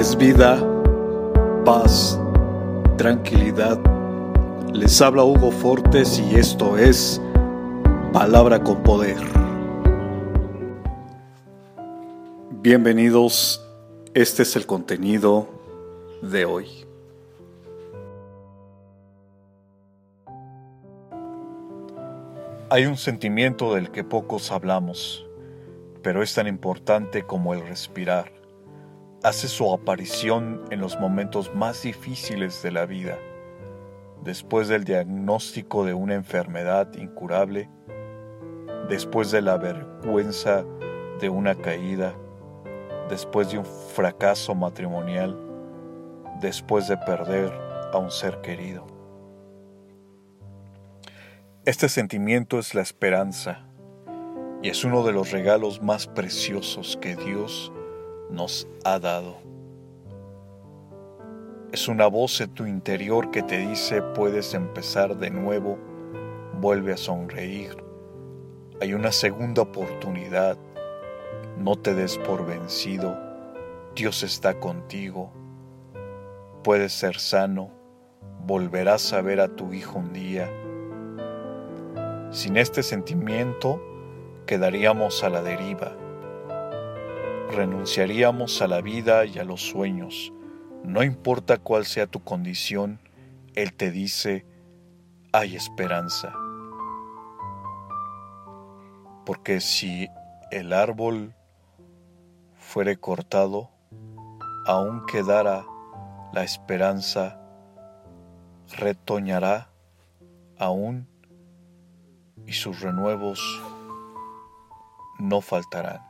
es vida, paz, tranquilidad. Les habla Hugo Fortes y esto es Palabra con Poder. Bienvenidos, este es el contenido de hoy. Hay un sentimiento del que pocos hablamos, pero es tan importante como el respirar hace su aparición en los momentos más difíciles de la vida, después del diagnóstico de una enfermedad incurable, después de la vergüenza de una caída, después de un fracaso matrimonial, después de perder a un ser querido. Este sentimiento es la esperanza y es uno de los regalos más preciosos que Dios nos ha dado. Es una voz en tu interior que te dice puedes empezar de nuevo, vuelve a sonreír. Hay una segunda oportunidad, no te des por vencido, Dios está contigo, puedes ser sano, volverás a ver a tu hijo un día. Sin este sentimiento quedaríamos a la deriva renunciaríamos a la vida y a los sueños. No importa cuál sea tu condición, Él te dice, hay esperanza. Porque si el árbol fuere cortado, aún quedara la esperanza, retoñará aún y sus renuevos no faltarán.